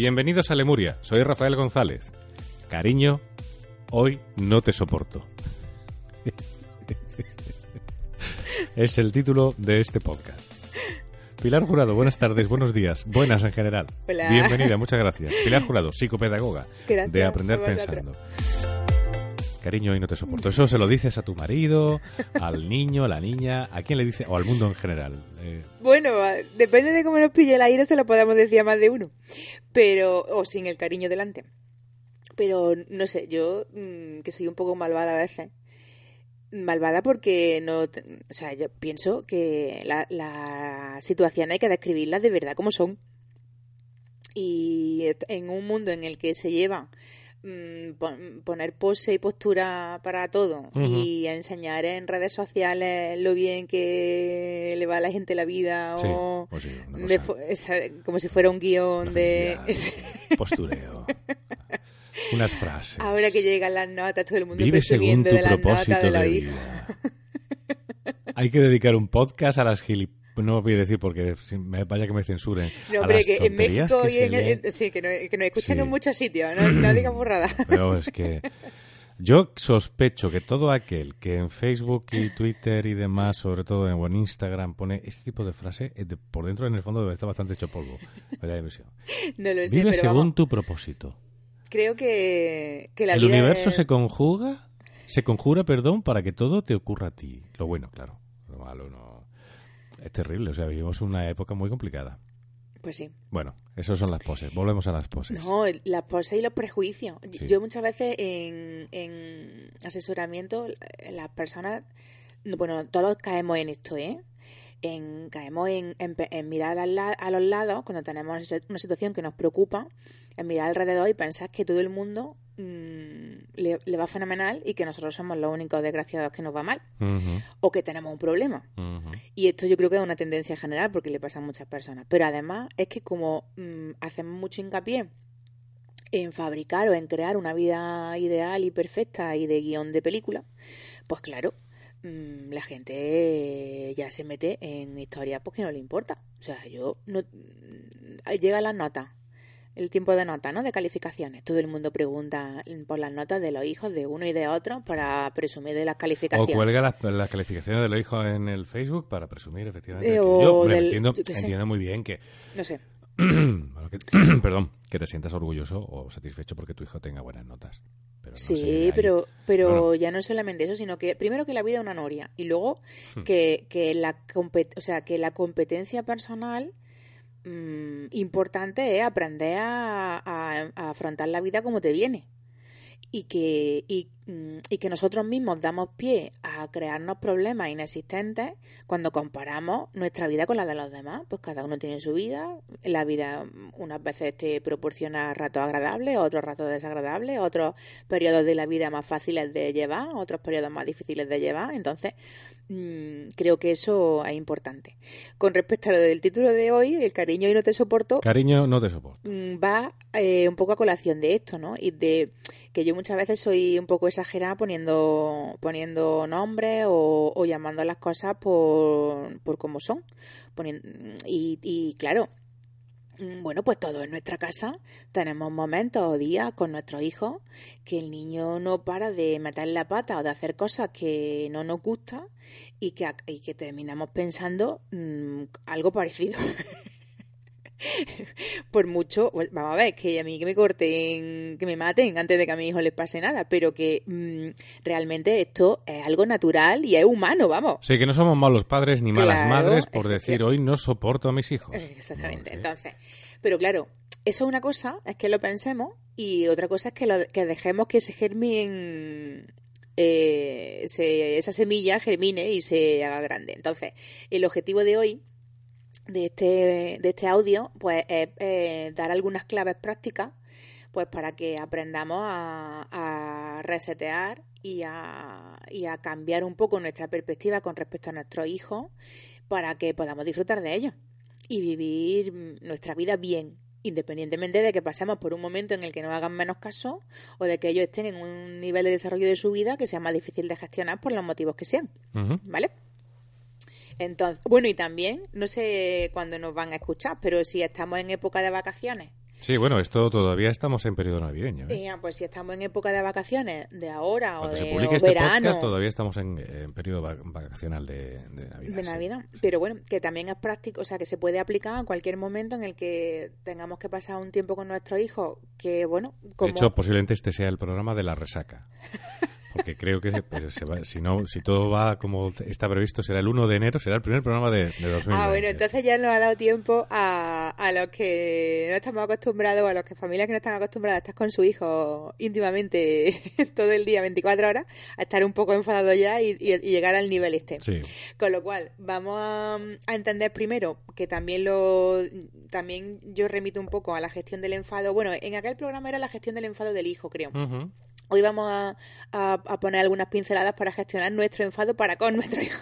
Bienvenidos a Lemuria, soy Rafael González. Cariño, hoy no te soporto. es el título de este podcast. Pilar Jurado, buenas tardes, buenos días, buenas en general. Hola. Bienvenida, muchas gracias. Pilar Jurado, psicopedagoga Gracias, de Aprender vosotros. Cariño, hoy no te soporto. Eso se lo dices a tu marido, al niño, a la niña, a quién le dice, o al mundo en general. Eh, Bueno, depende de cómo nos pille el aire, se lo podemos decir a más de uno. Pero, o sin el cariño delante. Pero, no sé, yo, mm, que soy un poco malvada a veces. Malvada porque no. O sea, yo pienso que la, la situación hay que describirlas de verdad como son. Y en un mundo en el que se lleva pon- poner pose y postura para todo Ujú. y enseñar en redes sociales lo bien que le va a la gente la vida sí, o pues sí, de esa- como si fuera un guion de postureo, unas frases. ahora que llegan las notas todo el mundo Vive según tu de propósito de la de hija vida. Hay que dedicar un podcast a las gilip... No voy a decir porque me- vaya que me censuren. no las que en México que y en, en- sí que, no, que nos escuchan Sí. en muchos sitios no, no digas Pero es que yo sospecho que todo aquel que en Facebook y Twitter y demás, sobre todo en, en Instagram, pone este tipo de frase, eh, de- por dentro en el fondo debe estar bastante hecho polvo. Me da la impresión. no lo sé Vive pero según vamos, tu propósito. creo que, que la El vida universo es- se conjuga, se conjura, perdón, para que todo te ocurra a ti. Lo bueno, claro. Lo malo no. Es terrible, o sea, vivimos una época muy complicada. pues sí Bueno, esas son las poses. Volvemos a las poses. No, las poses y los prejuicios. Sí. Yo muchas veces en, en asesoramiento, las personas, no, bueno, todos caemos en esto, ¿eh? En, caemos en, en mirar al la- a los lados cuando tenemos una situación que nos preocupa, en mirar alrededor y pensar que todo el mundo le, le va fenomenal y que nosotros somos los únicos desgraciados que nos va mal o que tenemos un problema. Y esto yo creo que es una tendencia general porque le pasa a muchas personas. Pero además es que como mm, hacemos mucho hincapié en fabricar o en crear una vida ideal y perfecta y de guion de película, pues claro, mm, la gente ya se mete en historias porque no le importa. O sea, yo no mm, llega las notas, el tiempo de nota, ¿no? De calificaciones. Todo el mundo pregunta por las notas de los hijos de uno y de otro para presumir de las O calificaciones. cuelga las, las calificaciones de los hijos en el Facebook para presumir, efectivamente. Eh, o yo del- entiendo, yo entiendo muy bien que, No sé. bueno, que- perdón, que te sientas orgulloso o satisfecho porque tu hijo tenga buenas notas. Pero no sé, Sí, pero, pero Bueno. ya no es solamente eso, sino que primero que la vida es una noria y luego Hmm. que, que la compet- o sea, que la competencia personal mm, importante es aprender a, afrontar la vida como te viene. Y que, y, mm, y que nosotros mismos damos pie a crearnos problemas inexistentes cuando comparamos nuestra vida con la de los demás. Pues cada uno tiene su vida. La vida mm, unas veces te proporciona ratos agradables, otros ratos desagradables, otros periodos de la vida más fáciles de llevar, otros periodos más difíciles de llevar. Entonces, mm, creo que eso es importante. Con respecto a lo del título de hoy, El cariño y no te soporto, Cariño, no te soporto. va eh, un poco a colación de esto, ¿no? Y de que yo muchas veces soy un poco exagerada poniendo, poniendo nombres o, llamando a las cosas por, por cómo son. y, y claro, mm, bueno, pues todo en nuestra casa tenemos momentos o días con nuestros hijos que el niño no para de meter la pata o de hacer cosas que no nos gustan y que, y que terminamos pensando mmm, algo parecido. por mucho, vamos a ver, que a mí que me corten, que me maten antes de que a mi hijo les pase nada, pero que mmm, realmente esto es algo natural y es humano, vamos. Sí, que no somos malos padres ni malas claro, madres por decir hoy no soporto a mis hijos. Exactamente. No, Entonces, pero claro, eso es una cosa, es que lo pensemos, y otra cosa es que, lo, que dejemos que se germine eh, se, esa semilla germine y se haga grande. Entonces, el objetivo de hoy de este, de este audio, pues es eh, dar algunas claves prácticas pues para que aprendamos a, a resetear y a, y a, cambiar un poco nuestra perspectiva con respecto a nuestros hijos para que podamos disfrutar de ellos y vivir nuestra vida bien, independientemente de que pasemos por un momento en el que nos hagan menos caso o de que ellos estén en un nivel de desarrollo de su vida que sea más difícil de gestionar por los motivos que sean. Uh -huh. ¿Vale? Entonces, bueno, y también, no sé cuándo nos van a escuchar, pero si estamos en época de vacaciones. Sí, bueno, esto todavía estamos en periodo navideño. ¿eh? Ya, pues si estamos en época de vacaciones, de ahora Cuando o de se publique o este verano. podcast todavía estamos en, en periodo vacacional de, de Navidad. De Navidad. Sí. Pero bueno, que también es práctico, o sea, que se puede aplicar a cualquier momento en el que tengamos que pasar un tiempo con nuestros hijos, que bueno, como... De hecho, posiblemente este sea el programa de la resaca. Porque creo que se, pues, se va, si no, si todo va como está previsto, será el 1 de enero, será el primer programa de, de 2020. Ah, bueno, entonces ya nos ha dado tiempo a, a los que no estamos acostumbrados, a los que familias que no están acostumbradas a estar con su hijo íntimamente todo el día, 24 horas, a estar un poco enfadados ya y, y, y, llegar al nivel este. Sí. Con lo cual, vamos a, a, entender primero que también lo también yo remito un poco a la gestión del enfado. Bueno, en aquel programa era la gestión del enfado del hijo, creo. Uh -huh. Hoy vamos a, poner algunas pinceladas para gestionar nuestro enfado para con nuestro hijo.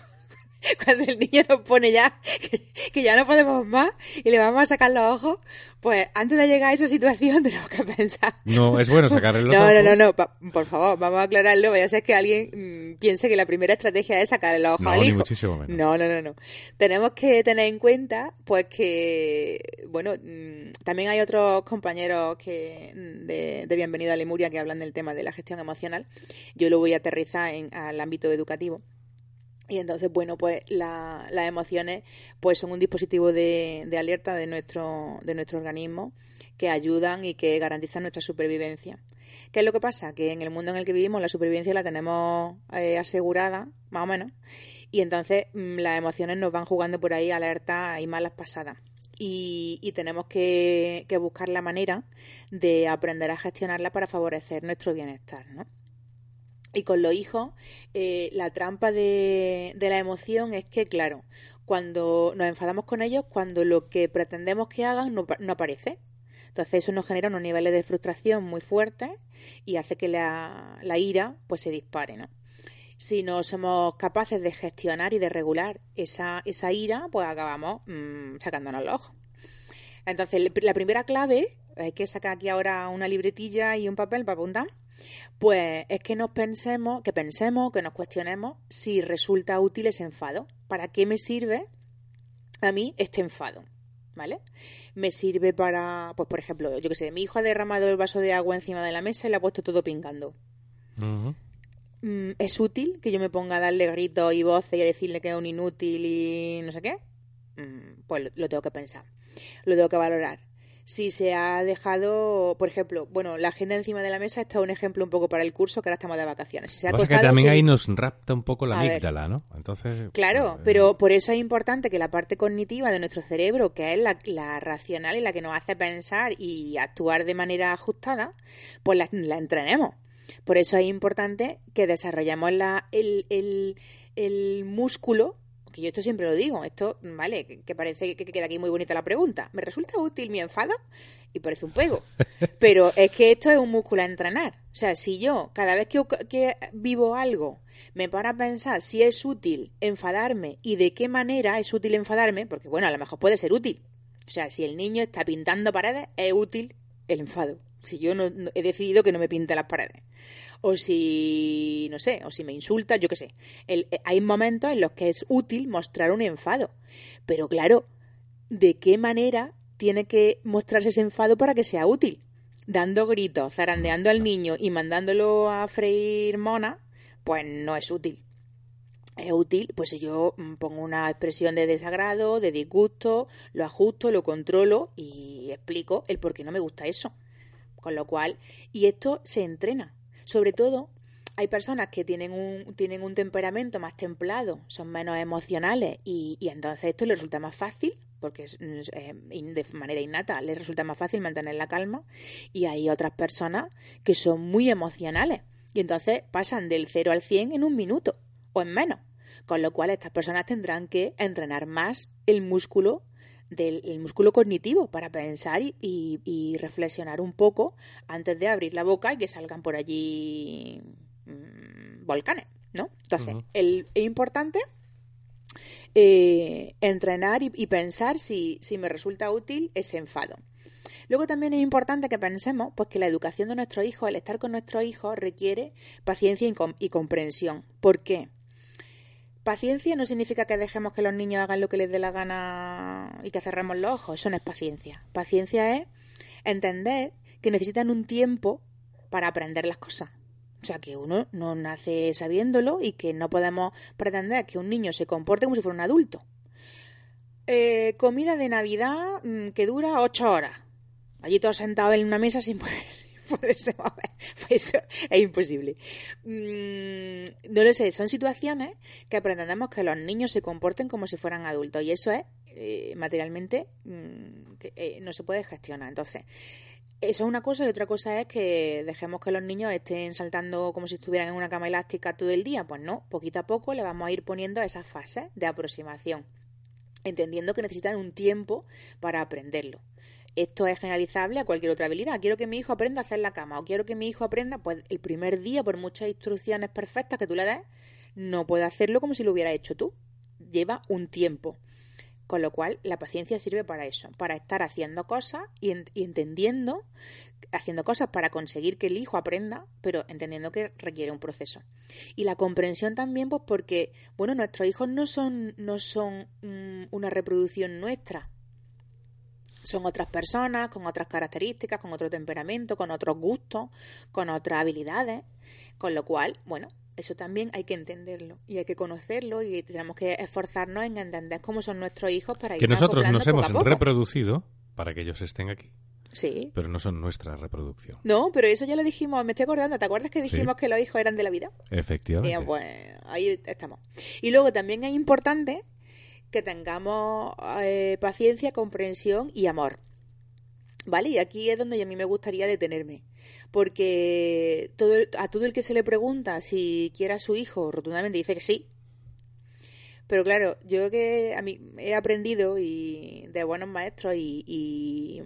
Cuando el niño nos pone ya que, ya no podemos más y le vamos a sacar los ojos, pues antes de llegar a esa situación tenemos que pensar. No, es bueno sacarle los no, ojos. No, no, no, pa, por favor, vamos a aclararlo. Vaya a ser que alguien mmm, piense que la primera estrategia es sacarle los ojos no, al hijo. Ni muchísimo menos. No, no, no, no. Tenemos que tener en cuenta, pues que, bueno, mmm, también hay otros compañeros que de, de Bienvenido a Lemuria que hablan del tema de la gestión emocional. Yo lo voy a aterrizar en, al ámbito educativo. Y entonces, bueno, pues la, las emociones pues son un dispositivo de, de, alerta de nuestro, de nuestro organismo que ayudan y que garantizan nuestra supervivencia. ¿Qué es lo que pasa? Que en el mundo en el que vivimos la supervivencia la tenemos eh, asegurada, más o menos, y entonces mmm, las emociones nos van jugando por ahí alerta y malas pasadas. Y, y, tenemos que, que buscar la manera de aprender a gestionarla para favorecer nuestro bienestar, ¿no? Y con los hijos, eh, la trampa de, la emoción es que, claro, cuando nos enfadamos con ellos, cuando lo que pretendemos que hagan no, no aparece. Entonces eso nos genera unos niveles de frustración muy fuertes y hace que la, la ira pues se dispare, ¿no? Si no somos capaces de gestionar y de regular esa, esa ira, pues acabamos mmm, sacándonos los ojos. Entonces, la primera clave, hay que sacar aquí ahora una libretilla y un papel para apuntar, pues es que nos pensemos, que pensemos, que nos cuestionemos si resulta útil ese enfado. ¿Para qué me sirve a mí este enfado? ¿Vale? Me sirve para, pues por ejemplo, yo que sé, mi hijo ha derramado el vaso de agua encima de la mesa y le ha puesto todo pingando. Uh -huh. ¿Es útil que yo me ponga a darle gritos y voces y a decirle que es un inútil y no sé qué? Pues lo tengo que pensar, lo tengo que valorar si se ha dejado, por ejemplo, bueno, la agenda encima de la mesa está un ejemplo un poco para el curso que ahora estamos de vacaciones. Si se ha Lo que también ahí nos rapta un poco la amígdala, ¿no? Entonces. Claro, eh, pero por eso es importante que la parte cognitiva de nuestro cerebro, que es la, la, racional y la que nos hace pensar y actuar de manera ajustada, pues la, la entrenemos. Por eso es importante que desarrollemos la, el, el, el músculo que yo esto siempre lo digo, esto, vale, que, que parece que, que, queda aquí muy bonita la pregunta. ¿Me resulta útil mi enfado? Y parece un pego. Pero es que esto es un músculo a entrenar. O sea, si yo cada vez que, que vivo algo me paro a pensar si es útil enfadarme y de qué manera es útil enfadarme, porque bueno, a lo mejor puede ser útil. O sea, si el niño está pintando paredes, es útil el enfado. Si yo no, he decidido que no me pinte las paredes. O si, no sé, o si me insulta, yo qué sé. Eh, hay momentos en los que es útil mostrar un enfado. Pero claro, ¿de qué manera tiene que mostrarse ese enfado para que sea útil? Dando gritos, zarandeando al niño y mandándolo a freír mona, pues no es útil es útil, pues si yo mm, pongo una expresión de desagrado, de disgusto, lo ajusto, lo controlo y explico el por qué no me gusta eso. Con lo cual, y esto se entrena. Sobre todo, hay personas que tienen un, tienen un temperamento más templado, son menos emocionales y, y entonces esto les resulta más fácil porque eh, de manera innata les resulta más fácil mantener la calma y hay otras personas que son muy emocionales y entonces pasan del 0 al 100 en un minuto o en menos. Con lo cual estas personas tendrán que entrenar más el músculo del músculo cognitivo para pensar y, reflexionar un poco antes de abrir la boca y que salgan por allí mm, volcanes, ¿no? Entonces, es importante eh, entrenar y, pensar si, me resulta útil ese enfado. Luego también es importante que pensemos pues, que la educación de nuestro hijo, el estar con nuestro hijo, requiere paciencia y, y comprensión. ¿Por qué? Paciencia no significa que dejemos que los niños hagan lo que les dé la gana y que cerremos los ojos. Eso no es paciencia. Paciencia es entender que necesitan un tiempo para aprender las cosas. O sea, que uno no nace sabiéndolo y que no podemos pretender que un niño se comporte como si fuera un adulto. Eh, comida de Navidad mm, que dura ocho horas. Allí todos sentados en una mesa sin poder, Pues eso es imposible. Mm, no lo sé, son situaciones que pretendemos que los niños se comporten como si fueran adultos y eso es eh, materialmente mm, eh, no se puede gestionar. Entonces, eso es una cosa y otra cosa es que dejemos que los niños estén saltando como si estuvieran en una cama elástica todo el día. Pues no, poquito a poco le vamos a ir poniendo esas fases de aproximación, entendiendo que necesitan un tiempo para aprenderlo esto es generalizable a cualquier otra habilidad. Quiero que mi hijo aprenda a hacer la cama o quiero que mi hijo aprenda, pues el primer día, por muchas instrucciones perfectas que tú le des, no puede hacerlo como si lo hubiera hecho tú. Lleva un tiempo. Con lo cual, la paciencia sirve para eso, para estar haciendo cosas y, entendiendo, haciendo cosas para conseguir que el hijo aprenda, pero entendiendo que requiere un proceso. Y la comprensión también, pues porque, bueno, nuestros hijos no son, no son mm, una reproducción nuestra, son otras personas, con otras características, con otro temperamento, con otros gustos, con otras habilidades. Con lo cual, bueno, eso también hay que entenderlo y hay que conocerlo y tenemos que esforzarnos en entender cómo son nuestros hijos para que nosotros nos hemos reproducido para que ellos estén aquí. Sí. Pero no son nuestra reproducción. No, pero eso ya lo dijimos, me estoy acordando, ¿te acuerdas que dijimos que los hijos eran de la vida? Efectivamente. Y pues ahí estamos. Y luego también es importante que tengamos eh, paciencia, comprensión y amor. ¿Vale? Y aquí es donde a mí me gustaría detenerme. Porque todo, a todo el que se le pregunta si quiere a su hijo, rotundamente dice que sí. Pero claro, yo que a mí he aprendido y de buenos maestros y, y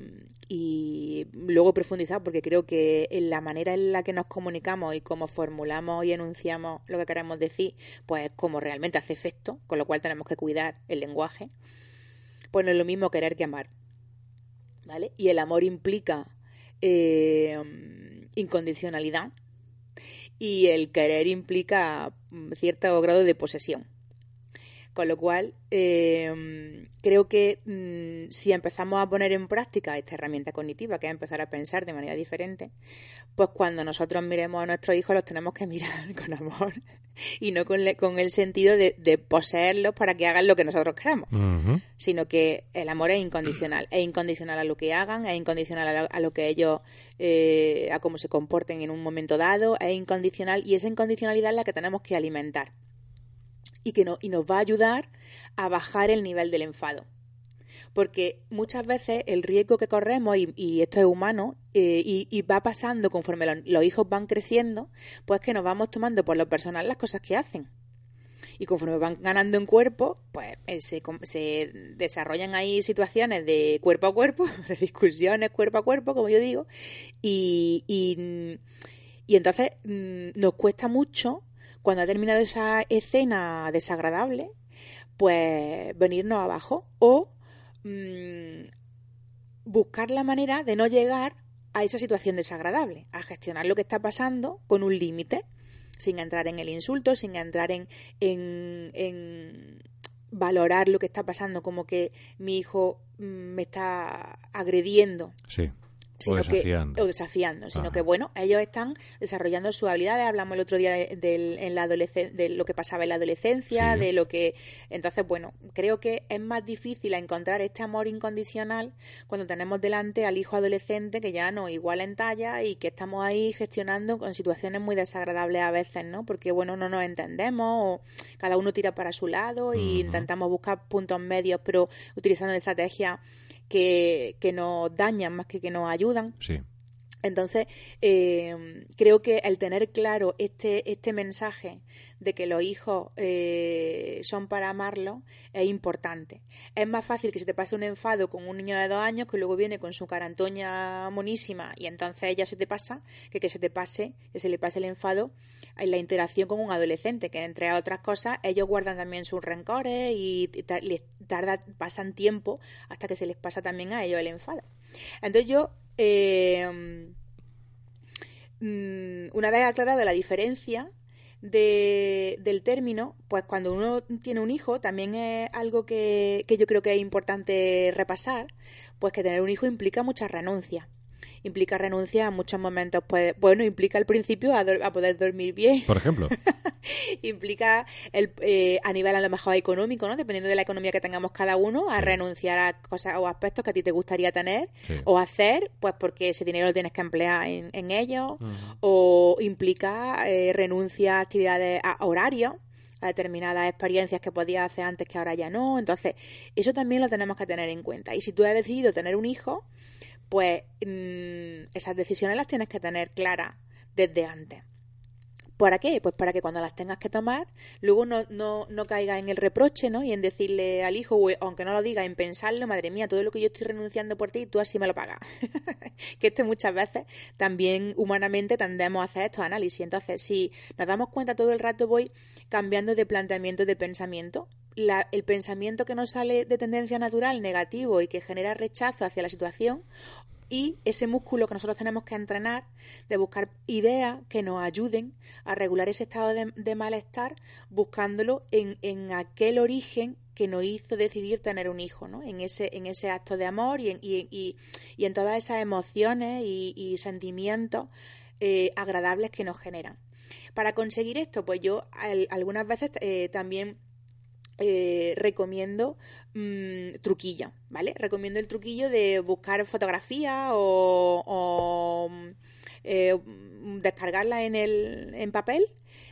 luego profundizar porque creo que en la manera en la que nos comunicamos y cómo formulamos y enunciamos lo que queremos decir, pues como realmente hace efecto, con lo cual tenemos que cuidar el lenguaje, pues no es lo mismo querer que amar, ¿vale? Y el amor implica eh, incondicionalidad y el querer implica mm, cierto grado de posesión. Con lo cual, em, creo que mm, si empezamos a poner en práctica esta herramienta cognitiva, que es empezar a pensar de manera diferente, pues cuando nosotros miremos a nuestros hijos los tenemos que mirar con amor y no con, con el sentido de, poseerlos para que hagan lo que nosotros queremos, sino que el amor es incondicional, es incondicional a lo que hagan, es incondicional a lo, que ellos, eh, a cómo se comporten en un momento dado, es incondicional y esa incondicionalidad es la que tenemos que alimentar y que no, y nos va a ayudar a bajar el nivel del enfado. Porque muchas veces el riesgo que corremos, y, esto es humano, eh, y, va pasando conforme los, hijos van creciendo, pues que nos vamos tomando por lo personal las cosas que hacen. Y conforme van ganando en cuerpo, pues eh, se, se, desarrollan ahí situaciones de cuerpo a cuerpo, de discusiones cuerpo a cuerpo, como yo digo, y, y, y entonces mm, nos cuesta mucho cuando ha terminado esa escena desagradable, pues venirnos abajo o mm, buscar la manera de no llegar a esa situación desagradable, a gestionar lo que está pasando con un límite, sin entrar en el insulto, sin entrar en, en, valorar lo que está pasando, como que mi hijo mm, me está agrediendo. Sí o desafiando. o desafiando, sino que bueno, ellos están desarrollando sus habilidades. Hablamos el otro día de, en la de lo que pasaba en la adolescencia, de lo que. Entonces, bueno, creo que es más difícil encontrar este amor incondicional cuando tenemos delante al hijo adolescente que ya no iguala en talla y que estamos ahí gestionando con situaciones muy desagradables a veces, ¿no? Porque, bueno, no nos entendemos o cada uno tira para su lado y intentamos buscar puntos medios, pero utilizando estrategias que, nos dañan más que que nos ayudan. Sí. Entonces, eh, creo que el tener claro este, este mensaje de que los hijos eh, son para amarlos es importante. Es más fácil que se te pase un enfado con un niño de dos años que luego viene con su carantoña monísima y entonces ella se te pasa, que que se te pase, que se le pase el enfado en la interacción con un adolescente, que entre otras cosas ellos guardan también sus rencores y les tarda, pasan tiempo hasta que se les pasa también a ellos el enfado. Entonces yo... Eh, mm, una vez aclarada la diferencia de, del término, pues cuando uno tiene un hijo, también es algo que, que yo creo que es importante repasar, pues que tener un hijo implica mucha renuncia implica renuncia a muchos momentos. Pues, bueno, implica al principio a, poder dormir bien. Por ejemplo. implica el, eh, a nivel a lo mejor económico, ¿no? Dependiendo de la economía que tengamos cada uno, a renunciar a cosas o aspectos que a ti te gustaría tener o hacer, pues porque ese dinero lo tienes que emplear en, en ello. O implica eh, renuncia a actividades, a horarios a determinadas experiencias que podías hacer antes que ahora ya no. Entonces, eso también lo tenemos que tener en cuenta. Y si tú has decidido tener un hijo, pues mm, esas decisiones las tienes que tener claras desde antes. ¿Para qué? Pues para que cuando las tengas que tomar, luego no, no, no caiga en el reproche, ¿no? Y en decirle al hijo, aunque no lo diga, en pensarlo, madre mía, todo lo que yo estoy renunciando por ti, tú así me lo pagas. que este muchas veces también humanamente tendemos a hacer estos análisis. Entonces, si nos damos cuenta todo el rato, voy cambiando de planteamiento de pensamiento. El pensamiento que nos sale de tendencia natural negativo y que genera rechazo hacia la situación y ese músculo que nosotros tenemos que entrenar de buscar ideas que nos ayuden a regular ese estado de, malestar buscándolo en, en, aquel origen que nos hizo decidir tener un hijo, ¿no? En ese, en ese acto de amor y en, y, y, y en todas esas emociones y, sentimientos eh, agradables que nos generan. Para conseguir esto, pues yo algunas veces eh, también eh, recomiendo mmm, truquillo, ¿vale? Recomiendo el truquillo de buscar fotografías o, eh, descargarla en, el, en papel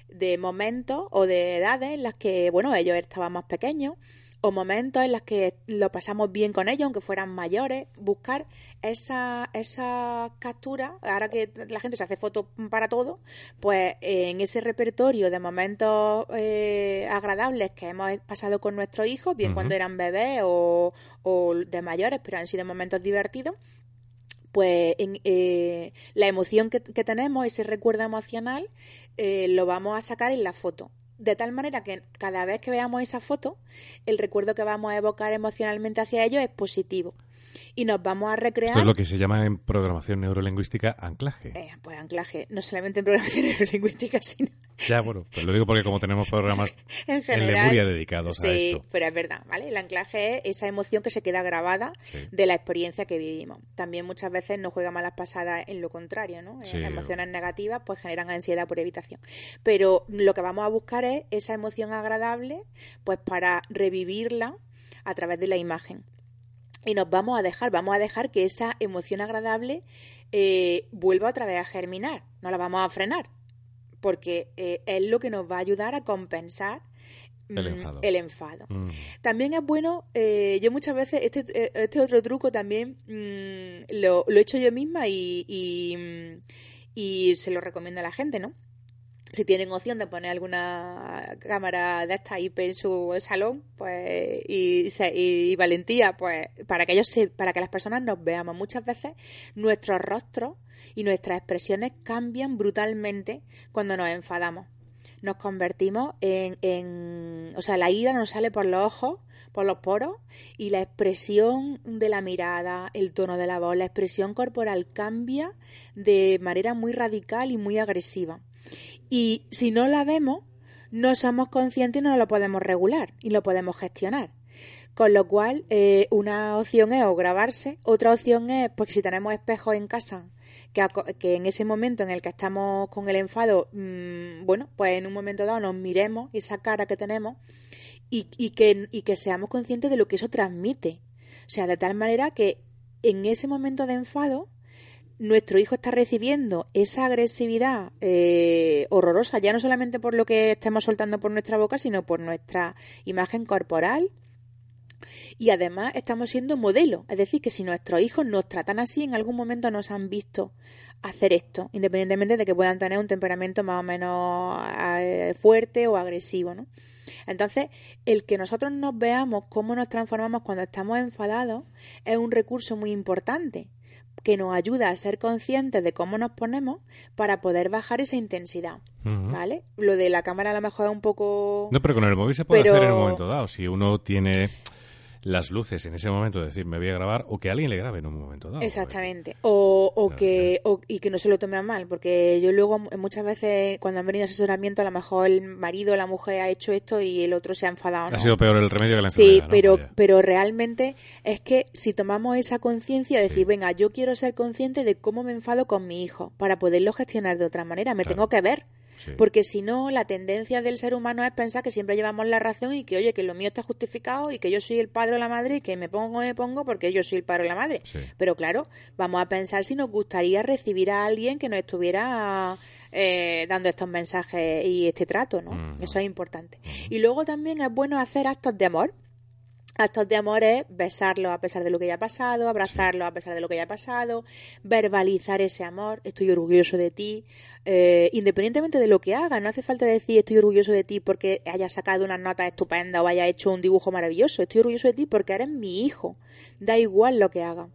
de momentos o de edades en las que, bueno, ellos estaban más pequeños o momentos en los que lo pasamos bien con ellos, aunque fueran mayores, buscar esa, esa captura, ahora que la gente se hace fotos para todo, pues en ese repertorio de momentos eh, agradables que hemos pasado con nuestros hijos, bien cuando eran bebés o, o de mayores, pero han sido momentos divertidos, pues en, eh, la emoción que, tenemos, ese recuerdo emocional, eh, lo vamos a sacar en la foto de tal manera que cada vez que veamos esa foto, el recuerdo que vamos a evocar emocionalmente hacia ellos es positivo y nos vamos a recrear. Esto es lo que se llama en programación neurolingüística anclaje. Eh, pues anclaje, no solamente en programación neurolingüística, sino. Ya, bueno, pues lo digo porque como tenemos programas en, general, Lemuria dedicados a esto. Sí, pero es verdad, ¿vale? El anclaje es esa emoción que se queda grabada de la experiencia que vivimos. También muchas veces nos juega malas pasadas en lo contrario, ¿no? Las emociones negativas pues generan ansiedad por evitación. Pero lo que vamos a buscar es esa emoción agradable, pues para revivirla a través de la imagen y nos vamos a dejar, vamos a dejar que esa emoción agradable eh, vuelva otra vez a germinar, no la vamos a frenar, porque eh, es lo que nos va a ayudar a compensar el mm, enfado. Mm. También es bueno, eh, yo muchas veces, este, este otro truco también mm, lo, lo, he hecho yo misma y, y, y se lo recomiendo a la gente, ¿no? Si tienen opción de poner alguna cámara de esta IP en su salón, pues y, valentía, pues para que ellos se, para que las personas nos veamos. Muchas veces nuestros rostros y nuestras expresiones cambian brutalmente cuando nos enfadamos. nos convertimos en, en, o sea, la ira nos sale por los ojos, por los poros, y la expresión de la mirada, el tono de la voz, la expresión corporal cambia de manera muy radical y muy agresiva. Y si no la vemos, no somos conscientes y no lo podemos regular y lo podemos gestionar. Con lo cual, eh, una opción es o grabarse, otra opción es, porque si tenemos espejos en casa, que, que, en ese momento en el que estamos con el enfado, mmm, bueno, pues en un momento dado nos miremos esa cara que tenemos y, y, que, y que seamos conscientes de lo que eso transmite. O sea, de tal manera que en ese momento de enfado, nuestro hijo está recibiendo esa agresividad eh, horrorosa, ya no solamente por lo que estemos soltando por nuestra boca, sino por nuestra imagen corporal. Y además estamos siendo modelo, es decir, que si nuestros hijos nos tratan así, en algún momento nos han visto hacer esto, independientemente de que puedan tener un temperamento más o menos eh, fuerte o agresivo, ¿no? Entonces, el que nosotros nos veamos cómo nos transformamos cuando estamos enfadados es un recurso muy importante que nos ayuda a ser conscientes de cómo nos ponemos para poder bajar esa intensidad. ¿Vale? Lo de la cámara a lo mejor es un poco... No, pero con el móvil se puede hacer en un momento dado. Si uno tiene las luces en ese momento, decir, me voy a grabar, o que alguien le grabe en un momento dado. Exactamente. O, o que, o, y que no se lo tome a mal, porque yo luego muchas veces cuando han venido asesoramiento, a lo mejor el marido o la mujer ha hecho esto y el otro se ha enfadado. Ha sido peor el remedio que la enfermedad. Sí, pero, pero realmente es que si tomamos esa conciencia, de decir, venga, yo quiero ser consciente de cómo me enfado con mi hijo, para poderlo gestionar de otra manera, me tengo que ver. Porque si no, la tendencia del ser humano es pensar que siempre llevamos la razón y que, oye, que lo mío está justificado y que yo soy el padre o la madre y que me pongo o me pongo porque yo soy el padre o la madre. Pero claro, vamos a pensar si nos gustaría recibir a alguien que nos estuviera eh, dando estos mensajes y este trato, ¿no? Eso es importante. Y luego también es bueno hacer actos de amor. Actos de amor es besarlo a pesar de lo que haya pasado, abrazarlo a pesar de lo que haya pasado, verbalizar ese amor, estoy orgulloso de ti, eh, independientemente de lo que haga, no hace falta decir estoy orgulloso de ti porque haya sacado una nota estupenda o haya hecho un dibujo maravilloso, estoy orgulloso de ti porque eres mi hijo, da igual lo que haga.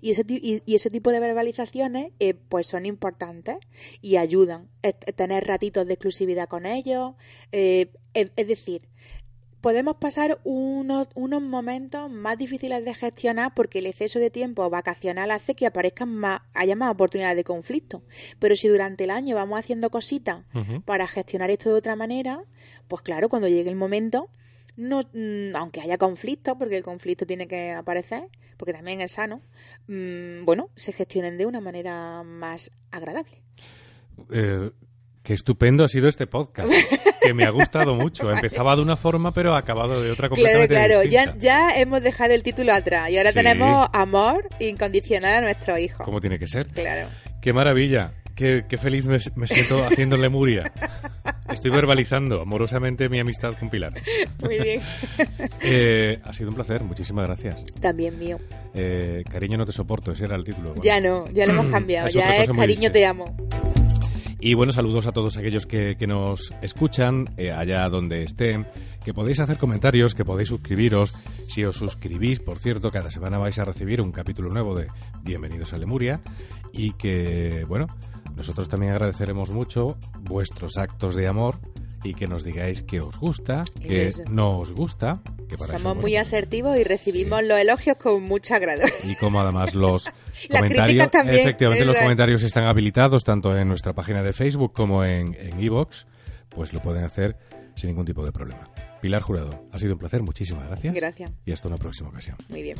Y ese, y, y ese tipo de verbalizaciones eh, pues son importantes y ayudan. Tener ratitos de exclusividad con ellos, eh, es, es decir, podemos pasar unos, unos momentos más difíciles de gestionar porque el exceso de tiempo vacacional hace que aparezcan más, haya más oportunidades de conflicto. Pero si durante el año vamos haciendo cositas uh -huh. para gestionar esto de otra manera, pues claro, cuando llegue el momento, no, mmm, aunque haya conflicto, porque el conflicto tiene que aparecer, porque también es sano, mmm, bueno, se gestionen de una manera más agradable. Eh, qué estupendo ha sido este podcast. que me ha gustado mucho. Empezaba de una forma, pero ha acabado de otra completamente Claro, claro. Ya, ya hemos dejado el título atrás y ahora Sí. tenemos amor incondicional a nuestro hijo. Como tiene que ser. Claro. Qué maravilla. Qué, qué feliz me, me siento haciendo Lemuria. Estoy verbalizando amorosamente mi amistad con Pilar. Muy bien. Eh, ha sido un placer, muchísimas gracias. También mío. Eh, cariño, no te soporto, ese era el título. Bueno. Ya no, ya lo hemos cambiado. Ya es cariño, te amo. Y bueno, saludos a todos aquellos que, que nos escuchan eh, allá donde estén, que podéis hacer comentarios, que podéis suscribiros. Si os suscribís, por cierto, cada semana vais a recibir un capítulo nuevo de Bienvenidos a Lemuria y que, bueno, nosotros también agradeceremos mucho vuestros actos de amor y que nos digáis que os gusta, que es. no os gusta, que para Somos eso, muy asertivos y recibimos los elogios con mucho agrado. y como además los comentarios, también, efectivamente los comentarios están habilitados tanto en nuestra página de Facebook como en en iVoox, pues lo pueden hacer sin ningún tipo de problema. Pilar Jurado, ha sido un placer, muchísimas gracias. Gracias. Y hasta una próxima ocasión. Muy bien.